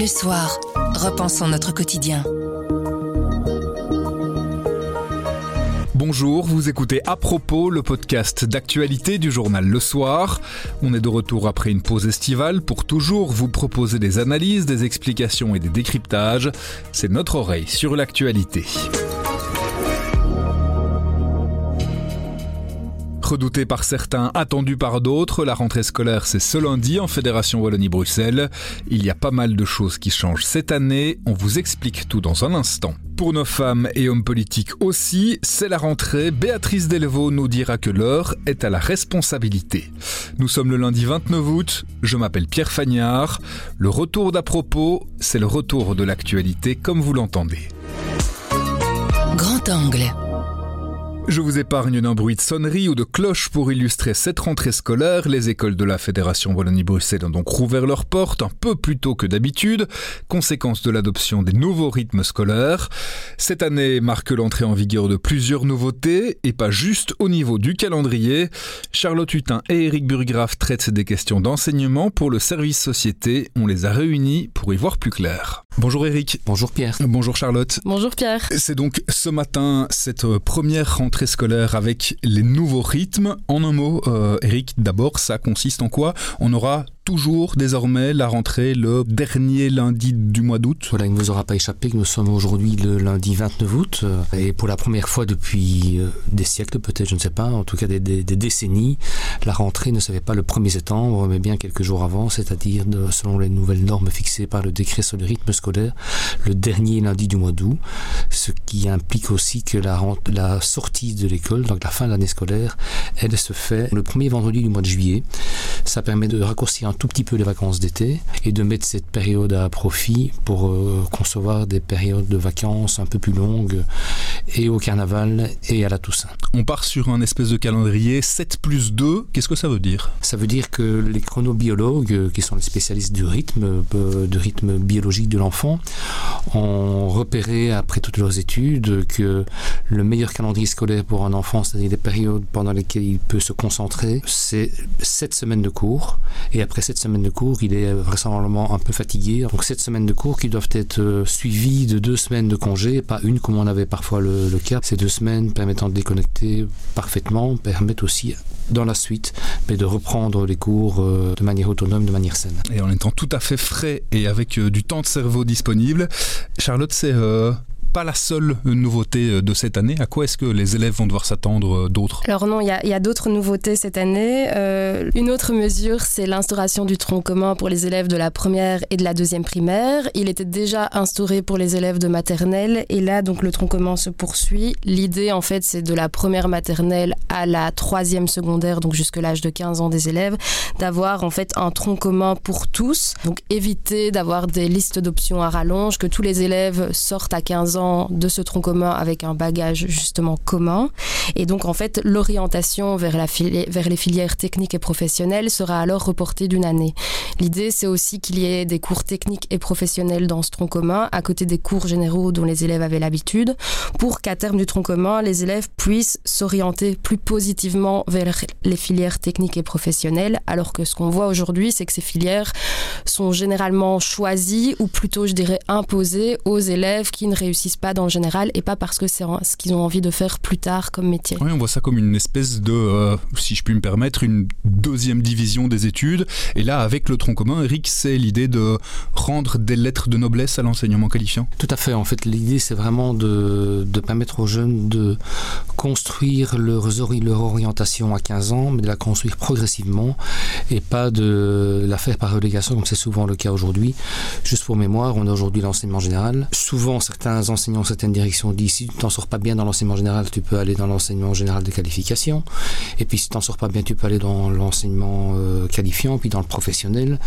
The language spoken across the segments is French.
Le soir, repensons notre quotidien. Bonjour, vous écoutez À propos, le podcast d'actualité du journal Le Soir. On est de retour après une pause estivale pour toujours vous proposer des analyses, des explications et des décryptages. C'est notre oreille sur l'actualité. Redoutée par certains, attendue par d'autres, la rentrée scolaire c'est ce lundi en Fédération Wallonie-Bruxelles. Il y a pas mal de choses qui changent cette année, on vous explique tout dans un instant. Pour nos femmes et hommes politiques aussi, c'est la rentrée. Béatrice Delvaux nous dira que l'heure est à la responsabilité. Nous sommes le lundi 29 août, je m'appelle Pierre Fagnard. Le retour d'à propos, c'est le retour de l'actualité comme vous l'entendez. Grand angle. Je vous épargne d'un bruit de sonnerie ou de cloche pour illustrer cette rentrée scolaire. Les écoles de la Fédération Wallonie-Bruxelles ont donc rouvert leurs portes un peu plus tôt que d'habitude, conséquence de l'adoption des nouveaux rythmes scolaires. Cette année marque l'entrée en vigueur de plusieurs nouveautés, et pas juste au niveau du calendrier. Charlotte Hutin et Eric Burgraff traitent des questions d'enseignement pour le service société. On les a réunis pour y voir plus clair. Bonjour Eric. Bonjour Pierre. Bonjour Charlotte. Bonjour Pierre. C'est donc ce matin cette première rentrée scolaire avec les nouveaux rythmes. En un mot, euh, Eric, d'abord, ça consiste en quoi? On aura toujours désormais la rentrée le dernier lundi du mois d'août. Voilà, il ne vous aura pas échappé que nous sommes aujourd'hui le lundi 29 août euh, et pour la première fois depuis euh, des siècles peut-être, je ne sais pas, en tout cas des, décennies, la rentrée ne se fait pas le 1er septembre mais bien quelques jours avant, c'est-à-dire selon les nouvelles normes fixées par le décret sur le rythme scolaire, le dernier lundi du mois d'août, ce qui implique aussi que la, la sortie de l'école, donc la fin de l'année scolaire, elle se fait le premier vendredi du mois de juillet. Ça permet de raccourcir un tout petit peu les vacances d'été et de mettre cette période à profit pour euh, concevoir des périodes de vacances un peu plus longues et au carnaval et à la Toussaint. On part sur un espèce de calendrier 7 plus 2. Qu'est-ce que ça veut dire? Ça veut dire que les chronobiologues, euh, qui sont les spécialistes du rythme, euh, de rythme biologique de l'enfant, ont repéré après toutes leurs études que le meilleur calendrier scolaire pour un enfant, c'est-à-dire les périodes pendant lesquelles il peut se concentrer, c'est 7 semaines de cours. Et après cette semaine de cours, il est vraisemblablement un peu fatigué. Donc cette semaine de cours qui doivent être euh, suivies de deux semaines de congé, pas une comme on avait parfois le, cas. Ces deux semaines permettant de déconnecter parfaitement permettent aussi dans la suite de reprendre les cours euh, de manière autonome, de manière saine. Et en étant tout à fait frais et avec euh, du temps de cerveau disponible, Charlotte, c'est pas la seule nouveauté de cette année. À quoi est-ce que les élèves vont devoir s'attendre d'autres? Alors non, il y a, y a d'autres nouveautés cette année. Euh, une autre mesure, c'est l'instauration du tronc commun pour les élèves de la première et de la deuxième primaire. Il était déjà instauré pour les élèves de maternelle et là, donc le tronc commun se poursuit. L'idée, en fait, c'est de la première maternelle à la troisième secondaire, donc jusque l'âge de 15 ans des élèves, d'avoir en fait un tronc commun pour tous. Donc éviter d'avoir des listes d'options à rallonge, que tous les élèves sortent à 15 ans de ce tronc commun avec un bagage justement commun. Et donc en fait, l'orientation vers, vers les filières techniques et professionnelles sera alors reportée d'une année. L'idée, c'est aussi qu'il y ait des cours techniques et professionnels dans ce tronc commun, à côté des cours généraux dont les élèves avaient l'habitude, pour qu'à terme du tronc commun, les élèves puissent s'orienter plus positivement vers les filières techniques et professionnelles, alors que ce qu'on voit aujourd'hui, c'est que ces filières sont généralement choisies, ou plutôt, je dirais, imposées aux élèves qui ne réussissent pas dans le général et pas parce que c'est ce qu'ils ont envie de faire plus tard comme métier. Oui, on voit ça comme une espèce de, euh, si je puis me permettre, une deuxième division des études. Et là, avec le tronc commun, Eric, c'est l'idée de rendre des lettres de noblesse à l'enseignement qualifiant Tout à fait. En fait, l'idée, c'est vraiment de, de, permettre aux jeunes de construire leur, orientation à 15 ans, mais de la construire progressivement et pas de la faire par relégation, comme c'est souvent le cas aujourd'hui. Juste pour mémoire, on a aujourd'hui l'enseignement général. Souvent, certains enseignants, certaines directions disent si tu t'en sors pas bien dans l'enseignement général, tu peux aller dans l'enseignement général de qualification. Et puis, si tu t'en sors pas bien, tu peux aller dans l'enseignement euh, qualifiant, puis dans le professionnel.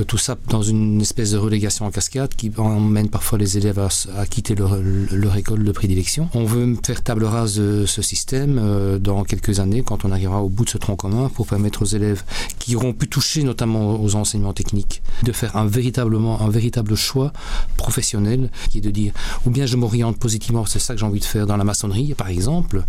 Euh, tout ça dans une espèce de relégation en cascade qui emmène parfois les élèves à, quitter leur, leur, école de prédilection. On veut faire table rase de ce système euh, dans quelques années, quand on arrivera au bout de ce tronc commun, pour permettre aux élèves qui auront pu toucher notamment aux enseignements techniques, de faire un véritablement un véritable choix professionnel qui est de dire ou bien je m'oriente positivement, c'est ça que j'ai envie de faire dans la maçonnerie par exemple,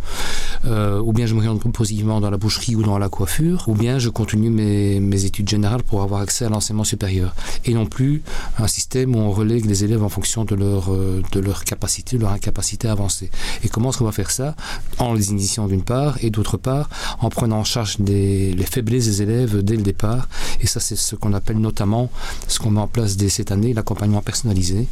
euh, ou bien je m'oriente positivement dans la boucherie ou dans la coiffure, ou bien je continue mes, études générales pour avoir accès à l'enseignement supérieur et non plus un système où on relègue les élèves en fonction de leur, euh, de leur capacité, leur incapacité à avancer. Et comment est-ce qu'on va faire ça? En les initiant d'une part et d'autre part en prenant en charge les faiblesses des élèves dès le départ. Et ça, c'est ce qu'on appelle notamment, ce qu'on met en place dès cette année, l'accompagnement personnalisé.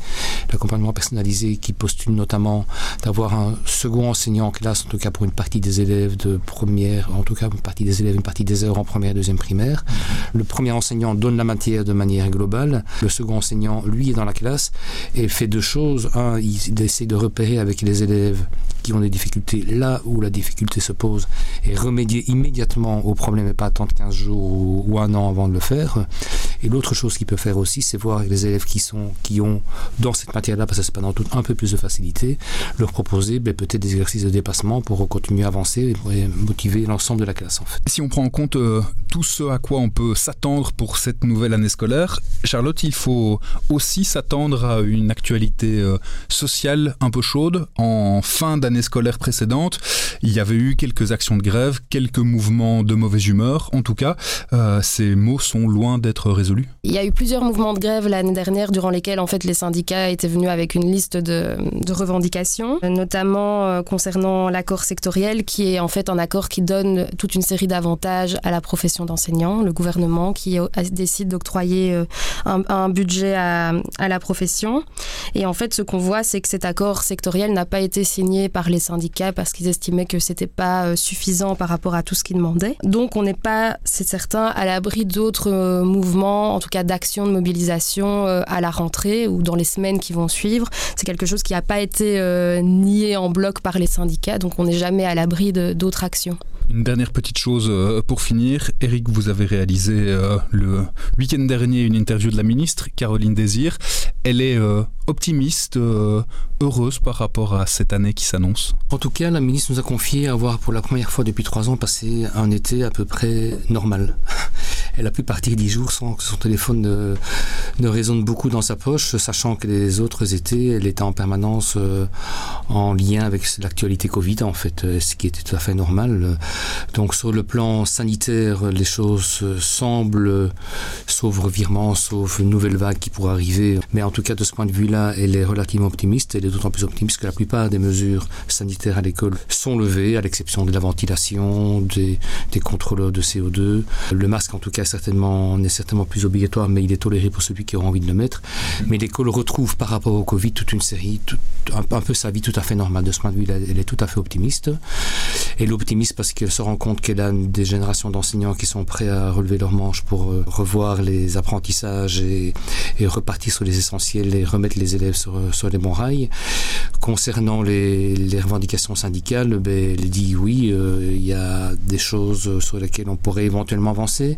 L'accompagnement personnalisé qui postule notamment d'avoir un second enseignant en classe, en tout cas pour une partie des élèves de première, en tout cas une partie des élèves, une partie des heures en première deuxième primaire. Le premier enseignant donne la matière de manière globale. Le second enseignant, lui, est dans la classe et fait deux choses. Un, il essaie de repérer avec les élèves qui ont des difficultés là où la difficulté se pose et remédier immédiatement au problème et pas attendre 15 jours ou un an avant de le faire. Et l'autre chose qu'il peut faire aussi, c'est voir avec les élèves qui, sont, qui ont dans cette matière-là, parce que c'est pas dans tout, un peu plus de facilité, leur proposer ben, peut-être des exercices de dépassement pour continuer à avancer et motiver l'ensemble de la classe. En fait. Si on prend en compte euh, tout ce à quoi on peut s'attendre pour cette nouvelle année scolaire, Charlotte, il faut aussi s'attendre à une actualité euh, sociale un peu chaude. En fin d'année scolaire précédente, il y avait eu quelques actions de grève, quelques mouvements de mauvaise humeur. En tout cas, euh, ces mots sont loin d'être résolus. Il y a eu plusieurs mouvements de grève l'année dernière durant lesquels en fait les syndicats étaient venus avec une liste de, revendications, notamment euh, concernant l'accord sectoriel qui est en fait un accord qui donne toute une série d'avantages à la profession d'enseignant, le gouvernement qui décide d'octroyer euh, un, un, budget à, à la profession. Et en fait, ce qu'on voit, c'est que cet accord sectoriel n'a pas été signé par les syndicats parce qu'ils estimaient que c'était pas euh, suffisant par rapport à tout ce qu'ils demandaient. Donc, on n'est pas, c'est certain, à l'abri d'autres euh, mouvements, en tout cas d'actions de mobilisation à la rentrée ou dans les semaines qui vont suivre. C'est quelque chose qui n'a pas été nié en bloc par les syndicats, donc on n'est jamais à l'abri d'autres actions. Une dernière petite chose euh, pour finir. Eric, vous avez réalisé euh, le week-end dernier une interview de la ministre, Caroline Désir. Elle est euh, optimiste, euh, heureuse par rapport à cette année qui s'annonce En tout cas, la ministre nous a confié avoir pour la première fois depuis trois ans passé un été à peu près normal. Elle a pu partir dix jours sans que son téléphone ne, ne résonne beaucoup dans sa poche, sachant que les autres étés, elle était en permanence euh, en lien avec l'actualité Covid, en fait, euh, ce qui était tout à fait normal. Donc sur le plan sanitaire, les choses semblent, sauf revirement, sauf une nouvelle vague qui pourrait arriver. Mais en tout cas, de ce point de vue là elle est relativement optimiste. Elle est d'autant plus optimiste que la plupart des mesures sanitaires à l'école sont levées, à l'exception de la ventilation, des, des contrôleurs de CO2. Le masque, en tout cas, certainement, n'est certainement plus obligatoire, mais il est toléré pour celui qui aura envie de le mettre. Mais l'école retrouve par rapport au Covid toute une série, tout, un, peu sa vie tout à fait normale. De ce point de vue, elle est tout à fait optimiste. Et l'optimiste parce qu'elle se rend compte qu'elle a des générations d'enseignants qui sont prêts à relever leurs manches pour euh, revoir les apprentissages et, repartir sur les essentiels et remettre les élèves sur, sur les bons rails. Concernant les, les revendications syndicales, ben, elle dit oui, euh, il y a des choses sur lesquelles on pourrait éventuellement avancer.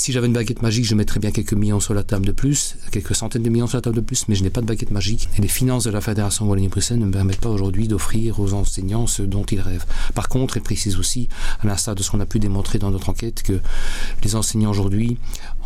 Si j'avais une baguette magique, je mettrais bien quelques millions sur la table de plus, quelques centaines de millions sur la table de plus, mais je n'ai pas de baguette magique. Et les finances de la Fédération Wallonie-Bruxelles ne me permettent pas aujourd'hui d'offrir aux enseignants ce dont ils rêvent. Par contre, elle précise aussi, à l'instar de ce qu'on a pu démontrer dans notre enquête, que les enseignants aujourd'hui,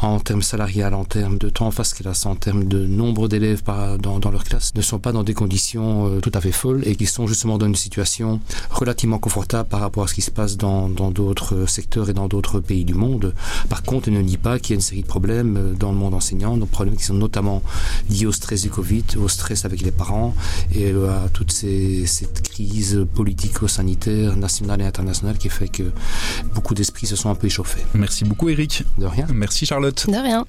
en termes salarial, en termes de temps en face classe, en termes de nombre d'élèves dans, leur classe, ne sont pas dans des conditions euh, tout à fait folles et qui sont justement dans une situation relativement confortable par rapport à ce qui se passe dans d'autres secteurs et dans d'autres pays du monde. Par contre, ne dit pas qu'il y a une série de problèmes dans le monde enseignant, des problèmes qui sont notamment liés au stress du Covid, au stress avec les parents et à toute ces, cette crise politico-sanitaire nationale et internationale qui fait que beaucoup d'esprits se sont un peu échauffés. Merci beaucoup Eric. De rien. Merci Charlotte. De rien.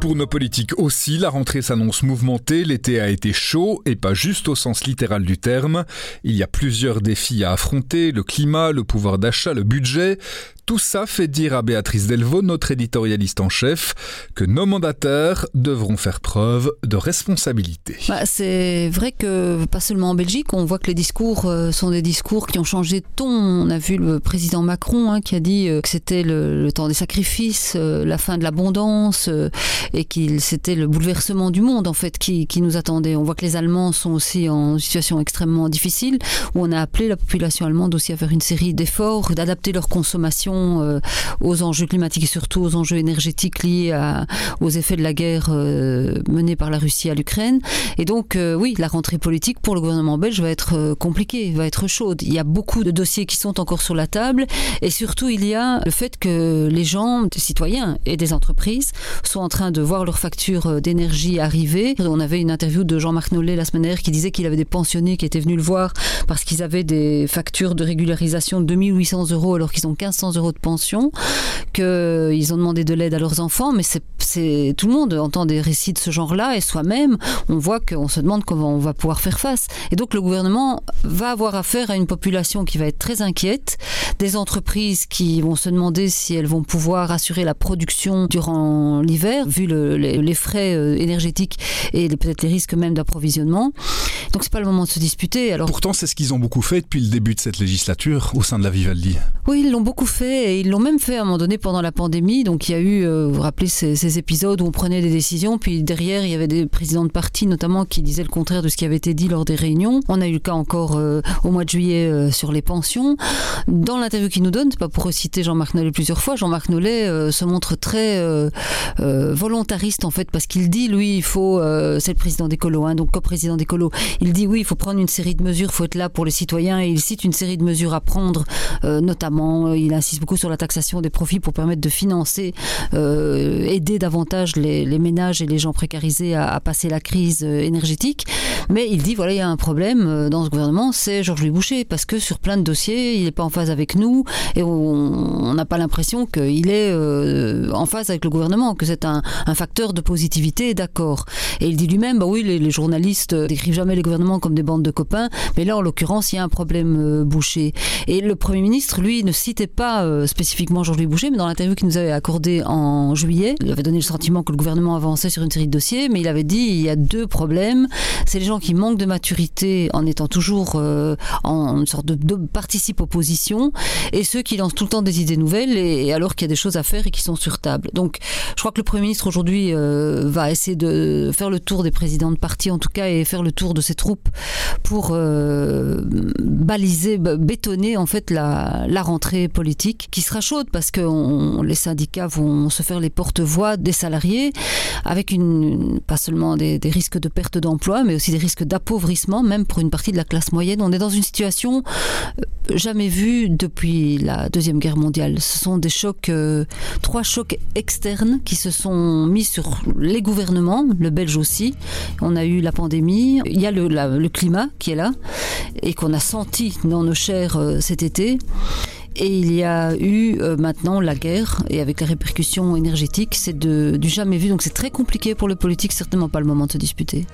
Pour nos politiques aussi, la rentrée s'annonce mouvementée, l'été a été chaud et pas juste au sens littéral du terme. Il y a plusieurs défis à affronter, le climat, le pouvoir d'achat, le budget. Tout ça fait dire à Béatrice Delvaux, notre éditorialiste en chef, que nos mandataires devront faire preuve de responsabilité. Bah, c'est vrai que pas seulement en Belgique, on voit que les discours euh, sont des discours qui ont changé de ton. On a vu le président Macron hein, qui a dit euh, que c'était le, temps des sacrifices, euh, la fin de l'abondance et qu'il c'était le bouleversement du monde en fait qui, qui nous attendait. On voit que les Allemands sont aussi en situation extrêmement difficile où on a appelé la population allemande aussi à faire une série d'efforts, d'adapter leur consommation aux enjeux climatiques et surtout aux enjeux énergétiques liés aux effets de la guerre menée par la Russie à l'Ukraine. Et donc oui, la rentrée politique pour le gouvernement belge va être compliquée, va être chaude. Il y a beaucoup de dossiers qui sont encore sur la table et surtout il y a le fait que les gens, des citoyens et des entreprises sont en train de voir leurs factures d'énergie arriver. On avait une interview de Jean-Marc Nollet la semaine dernière qui disait qu'il avait des pensionnés qui étaient venus le voir parce qu'ils avaient des factures de régularisation de 2800 euros alors qu'ils ont 1500 euros de pension, qu'ils ont demandé de l'aide à leurs enfants, mais c'est tout le monde entend des récits de ce genre-là et soi-même on voit qu'on se demande comment on va pouvoir faire face. Et donc le gouvernement va avoir affaire à une population qui va être très inquiète, des entreprises qui vont se demander si elles vont pouvoir assurer la production durant l'hiver, vu le, les, les, frais euh, énergétiques et peut-être les risques même d'approvisionnement. Donc c'est pas le moment de se disputer. Alors pourtant c'est ce qu'ils ont beaucoup fait depuis le début de cette législature au sein de la Vivaldi. Oui, ils l'ont beaucoup fait et ils l'ont même fait à un moment donné pendant la pandémie. Donc il y a eu, euh, vous vous rappelez ces, épisodes où on prenait des décisions, puis derrière il y avait des présidents de partis notamment qui disaient le contraire de ce qui avait été dit lors des réunions. On a eu le cas encore euh, au mois de juillet euh, sur les pensions. Dans l'interview qu'il nous donne, c'est pas pour citer Jean-Marc Nollet plusieurs fois, Jean-Marc Nollet se montre très volontariste en fait parce qu'il dit lui il faut, c'est le président d'Écolo, hein, donc co-président d'Écolo, il dit oui il faut prendre une série de mesures, il faut être là pour les citoyens et il cite une série de mesures à prendre, notamment il insiste beaucoup sur la taxation des profits pour permettre de financer, euh, aider davantage les, ménages et les gens précarisés à, passer la crise énergétique, mais il dit voilà il y a un problème dans ce gouvernement, c'est Georges-Louis Boucher parce que sur plein de dossiers il n'est pas en phase avec nous et on n'a pas l'impression qu'il est euh, en phase avec le gouvernement, que c'est un, un, facteur de positivité et d'accord. Et il dit lui-même, bah oui, les, les journalistes décrivent jamais les gouvernements comme des bandes de copains, mais là, en l'occurrence, il y a un problème euh, Boucher. Et le Premier ministre, lui, ne citait pas euh, spécifiquement Georges-Louis Boucher, mais dans l'interview qu'il nous avait accordé en juillet, il avait donné le sentiment que le gouvernement avançait sur une série de dossiers, mais il avait dit il y a deux problèmes. C'est les gens qui manquent de maturité en étant toujours euh, en une sorte de, de participe opposition et ceux qui lancent tout le temps des idées nouvelles et, alors qu'il y a des choses à faire et qui sont sur table. Donc je crois que le Premier ministre aujourd'hui euh, va essayer de faire le tour des présidents de parti en tout cas et faire le tour de ses troupes pour baliser, bétonner en fait la, la rentrée politique qui sera chaude parce que les syndicats vont se faire les porte-voix des salariés avec une, pas seulement des, risques de perte d'emploi mais aussi des risques d'appauvrissement même pour une partie de la classe moyenne. On est dans une situation euh, jamais vue depuis la Deuxième Guerre mondiale. Ce sont des chocs, euh, trois chocs externes qui se sont mis sur les gouvernements, le belge aussi. On a eu la pandémie, il y a le climat qui est là et qu'on a senti dans nos chairs euh, cet été. Et il y a eu euh, maintenant la guerre et avec les répercussions énergétiques, c'est du jamais vu. Donc c'est très compliqué pour le politique, certainement pas le moment de se disputer.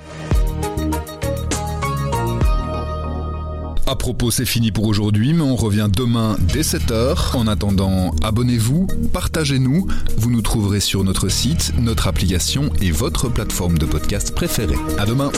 À propos, c'est fini pour aujourd'hui, mais on revient demain dès 7h. En attendant, abonnez-vous, partagez-nous. Vous nous trouverez sur notre site, notre application et votre plateforme de podcast préférée. À demain!